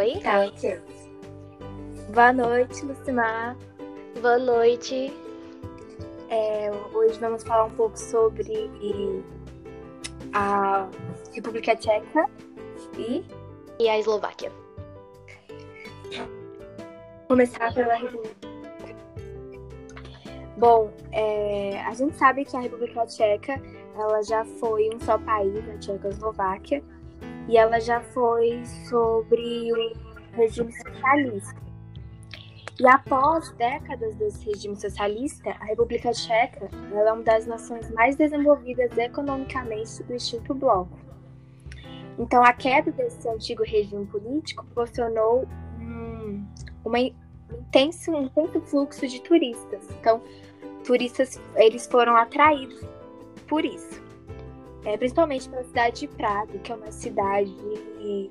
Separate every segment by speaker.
Speaker 1: Oi?
Speaker 2: Tá, ok. Boa noite, Lucimar.
Speaker 1: Boa noite.
Speaker 2: É, hoje vamos falar um pouco sobre a República Tcheca e,
Speaker 1: E a Eslováquia.
Speaker 2: começar pela República. Bom, é, a gente sabe que a República Tcheca ela já foi um só país, a Tchecoslováquia, e ela já foi sobre o regime socialista. E após décadas desse regime socialista, a República Tcheca é uma das nações mais desenvolvidas economicamente do extinto bloco. Então, a queda desse antigo regime político proporcionou um intenso, um intenso fluxo de turistas. Então, turistas eles foram atraídos por isso. É, principalmente pela cidade de Praga, que é uma cidade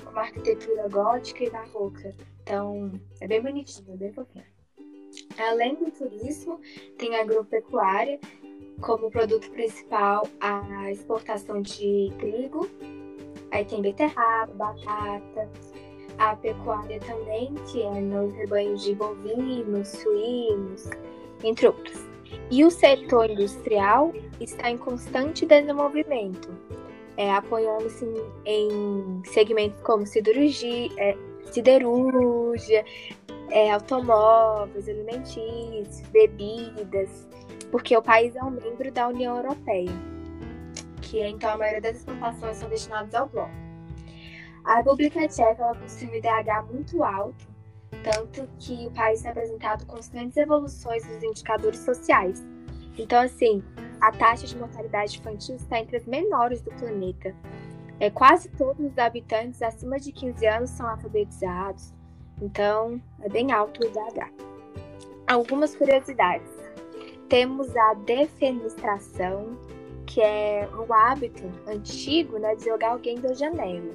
Speaker 2: com uma arquitetura gótica e barroca. Então, é bem bonitinho, bem fofinho. Além do turismo, tem a agropecuária como produto principal a exportação de trigo. Aí tem beterraba, batata, a pecuária também, que é nos rebanhos de bovinos, suínos, entre outros. E o setor industrial está em constante desenvolvimento, é, apoiando-se em, segmentos como siderurgia, é, siderúrgia, é, automóveis, alimentícios, bebidas, porque o país é um membro da União Europeia, que então a maioria das exportações são destinadas ao bloco. A República Tcheca possui um IDH muito alto, tanto que o país tem apresentado constantes evoluções nos indicadores sociais. Então, assim, a taxa de mortalidade infantil está entre as menores do planeta. É, quase todos os habitantes acima de 15 anos são alfabetizados, então é bem alto o IDH. Algumas curiosidades. Temos a defenestração, que é o hábito antigo né, de jogar alguém da janela.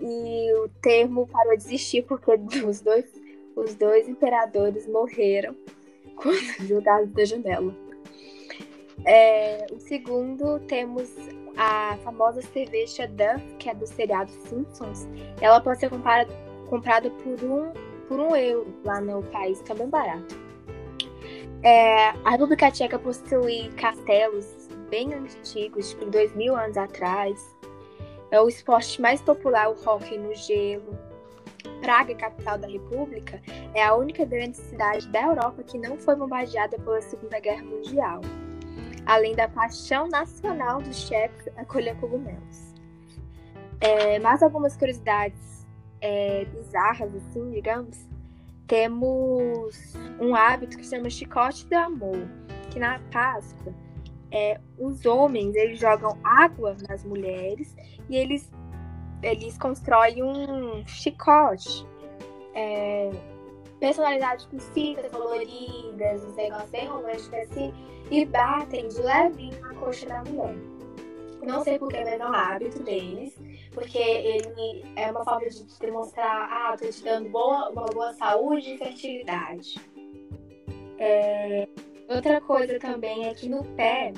Speaker 2: E o termo parou de existir porque os dois, os dois imperadores morreram quando jogados da janela. É, o segundo, temos a famosa cerveja Duff, que é do seriado Simpsons. Ela pode ser comprada, comprada por, um, por um euro lá no país, que é bem barato. É, a República Tcheca possui castelos bem antigos, tipo dois mil anos atrás. É o esporte mais popular, o hóquei no gelo. Praga, capital da República, é a única grande cidade da Europa que não foi bombardeada pela Segunda Guerra Mundial. Além da paixão nacional dos checos acolher cogumelos. É, mais algumas curiosidades é, bizarras, assim, digamos. Temos um hábito que se chama chicote do amor, que na Páscoa é, os homens eles jogam água nas mulheres e eles, eles constroem um chicote é, personalizado com fitas coloridas, uns negócios bem românticos assim, e batem de levinho na coxa da mulher. Não sei porque, mas é um hábito deles, porque ele é uma forma de demonstrar, ah, tô te dando boa, uma boa saúde e fertilidade. É, outra coisa também é que no pé,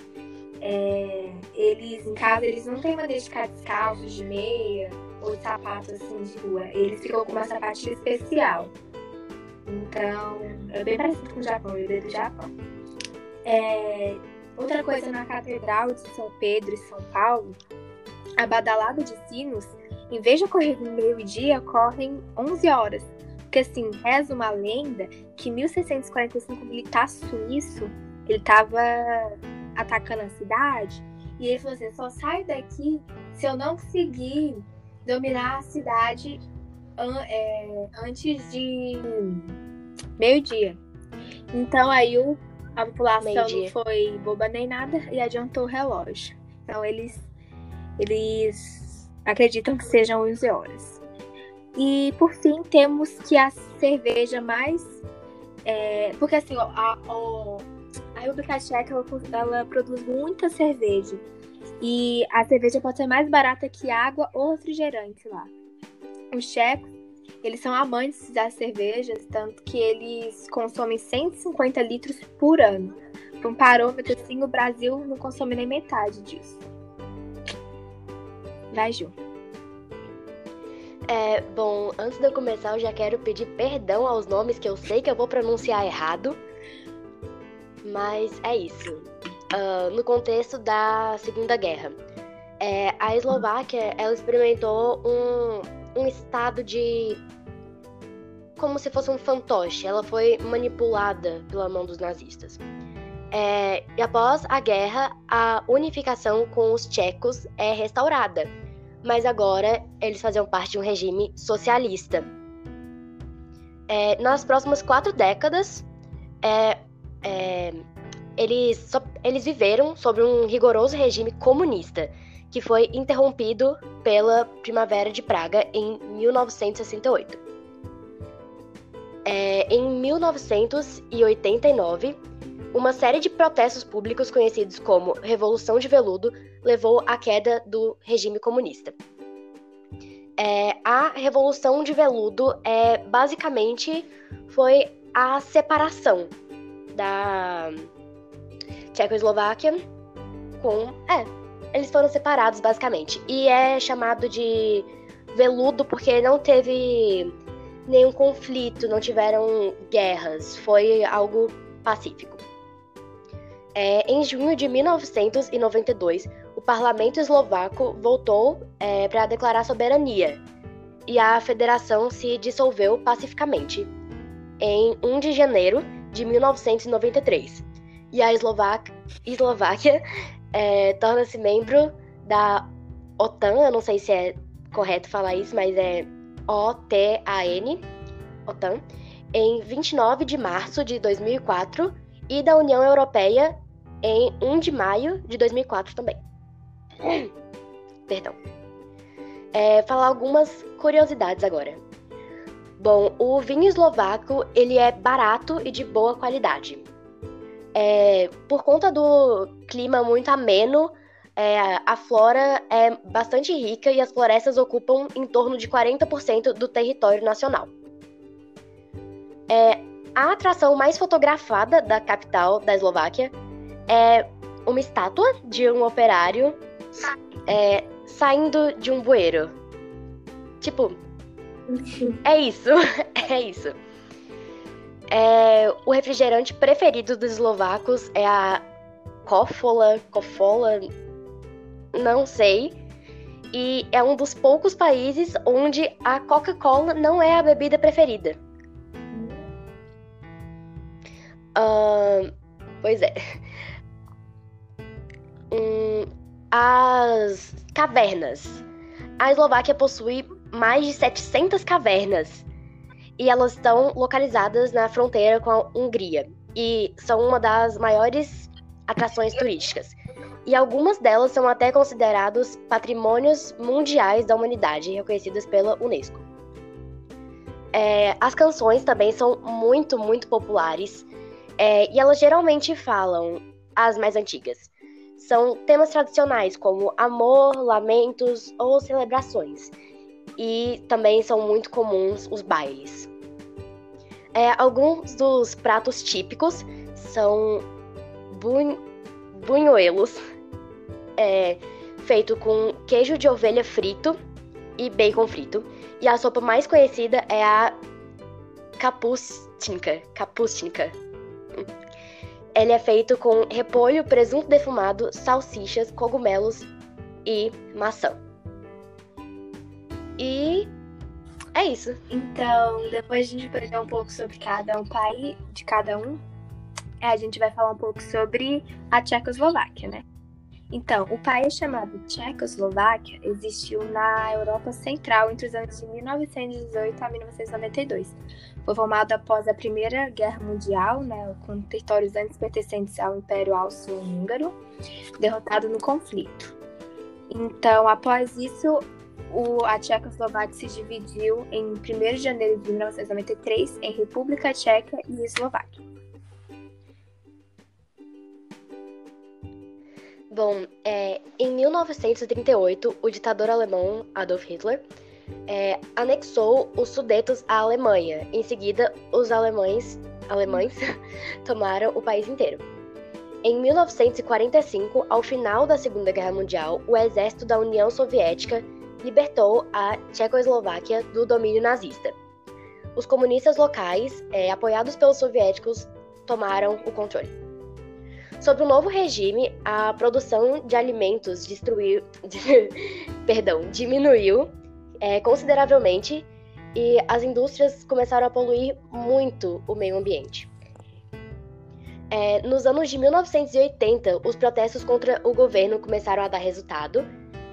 Speaker 2: é, eles em casa eles não têm maneira de ficar de meia ou de sapato assim de rua. Eles ficam com uma sapatilha especial. Então, é bem parecido com o Japão, eu veio do Japão. É, outra coisa na Catedral de São Pedro e São Paulo, a badalada de sinos, em vez de ocorrer no meio-dia, ocorrem 11 horas. Porque assim, reza uma lenda que em 1645 o militar suíço, ele estava atacando a cidade, e ele falou assim, só sai daqui se eu não conseguir dominar a cidade an- é, antes de meio-dia. Então aí o, a população não foi boba nem nada e adiantou o relógio. Então eles, eles acreditam que sejam 11 horas. E por fim temos que a cerveja mais. é, porque assim, a, ó, a República Tcheca ela, ela produz muita cerveja. E a cerveja pode ser mais barata que água ou refrigerante lá. Os tchecos, eles são amantes das cervejas, tanto que eles consomem 150 litros por ano. Para um assim, o Brasil não consome nem metade disso. Vai, Ju.
Speaker 1: É, bom, antes de eu começar, eu já quero pedir perdão aos nomes que eu sei que eu vou pronunciar errado. Mas é isso. Uh, no contexto da Segunda Guerra, é, a Eslováquia ela experimentou um, um estado de como se fosse um fantoche. Ela foi manipulada pela mão dos nazistas. É, e após a guerra, a unificação com os tchecos é restaurada, mas agora eles faziam parte de um regime socialista. É, nas próximas quatro décadas, é, é eles, so, eles viveram sobre um rigoroso regime comunista, que foi interrompido pela Primavera de Praga em 1968. É, em 1989, uma série de protestos públicos conhecidos como Revolução de Veludo levou à queda do regime comunista. É, a Revolução de Veludo é basicamente foi a separação da Tchecoslováquia com é eles foram separados basicamente e é chamado de veludo porque não teve nenhum conflito, não tiveram guerras, foi algo pacífico. É, em junho de 1992, o parlamento eslovaco voltou é, para declarar soberania e a federação se dissolveu pacificamente em 1 de janeiro de 1993. E a Eslováquia, Eslováquia é, torna-se membro da OTAN, eu não sei se é correto falar isso, mas é OTAN, OTAN, em 29 de março de 2004 e da União Europeia em 1 de maio de 2004 também. Perdão. É, falar algumas curiosidades agora. Bom, o vinho eslovaco ele é barato e de boa qualidade. É, por conta do clima muito ameno, é, a flora é bastante rica e as florestas ocupam em torno de 40% do território nacional. É, a atração mais fotografada da capital da Eslováquia é uma estátua de um operário é, saindo de um bueiro. Tipo, é isso, é isso. É, o refrigerante preferido dos eslovacos é a Kofola, Kofola, não sei. E é um dos poucos países onde a Coca-Cola não é a bebida preferida. Uh, pois é. Hum, as cavernas. A Eslováquia possui mais de 700 cavernas e elas estão localizadas na fronteira com a Hungria e são uma das maiores atrações turísticas. E algumas delas são até considerados patrimônios mundiais da humanidade, reconhecidas pela Unesco. É, as canções também são muito, muito populares é, e elas geralmente falam as mais antigas. São temas tradicionais como amor, lamentos ou celebrações. E também são muito comuns os bailes. É, alguns dos pratos típicos são bun bunhoelos, é, feito com queijo de ovelha frito e bacon frito. E a sopa mais conhecida é a kapustinka. Kapustinka. Ele é feito com repolho, presunto defumado, salsichas, cogumelos e maçã. E é isso.
Speaker 2: Então, depois a gente aprender um pouco sobre cada um país, de cada um, a gente vai falar um pouco sobre a Tchecoslováquia, né? Então, o país chamado Tchecoslováquia existiu na Europa Central entre os anos de 1918 a 1992. Foi formado após a Primeira Guerra Mundial, né, com territórios antes pertencentes ao Império Austro-Húngaro, derrotado no conflito. Então, após isso, o, a Tchecoslováquia se dividiu em 1 de janeiro de 1993 em República Tcheca e Eslováquia.
Speaker 1: Bom, é, em 1938, o ditador alemão Adolf Hitler é, anexou os Sudetos à Alemanha. Em seguida, os alemães, alemães tomaram o país inteiro. Em 1945, ao final da Segunda Guerra Mundial, o exército da União Soviética libertou a Tchecoslováquia do domínio nazista. Os comunistas locais, é, apoiados pelos soviéticos, tomaram o controle. Sob o novo regime, a produção de alimentos destruiu, perdão, diminuiu é, consideravelmente e as indústrias começaram a poluir muito o meio ambiente. É, nos anos de 1980, os protestos contra o governo começaram a dar resultado.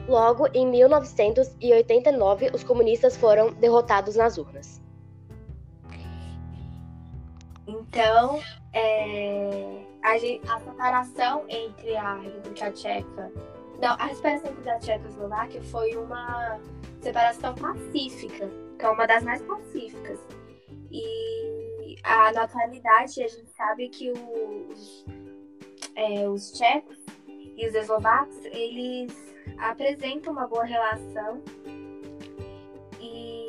Speaker 1: Logo, em 1989, os comunistas foram derrotados nas urnas.
Speaker 2: Então, é, a, a, separação entre a República Tcheca. Não, a separação entre a Tchecoslováquia foi uma separação pacífica, que é uma das mais pacíficas. E a, na atualidade a gente sabe que os, é, os tchecos e os eslovacos, eles apresentam uma boa relação. E...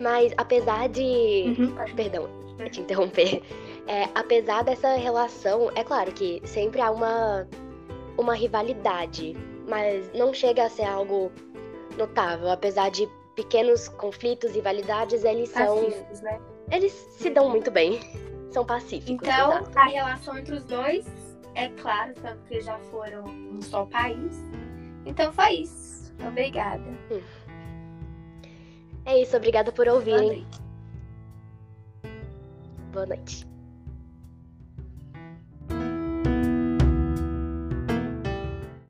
Speaker 1: Mas apesar de. Uhum, Perdão, te interromper. É, apesar dessa relação, é claro que sempre há uma, uma rivalidade, mas não chega a ser algo notável. Apesar de pequenos conflitos e rivalidades, eles são.
Speaker 2: Pacíficos, né?
Speaker 1: Eles se dão muito bem. São pacíficos.
Speaker 2: Então,
Speaker 1: exato.
Speaker 2: a relação entre os dois é claro, tanto que já foram um só país. Então foi isso. Obrigada. Hum.
Speaker 1: É isso, obrigada por ouvirem.
Speaker 2: Boa noite.
Speaker 1: Boa noite.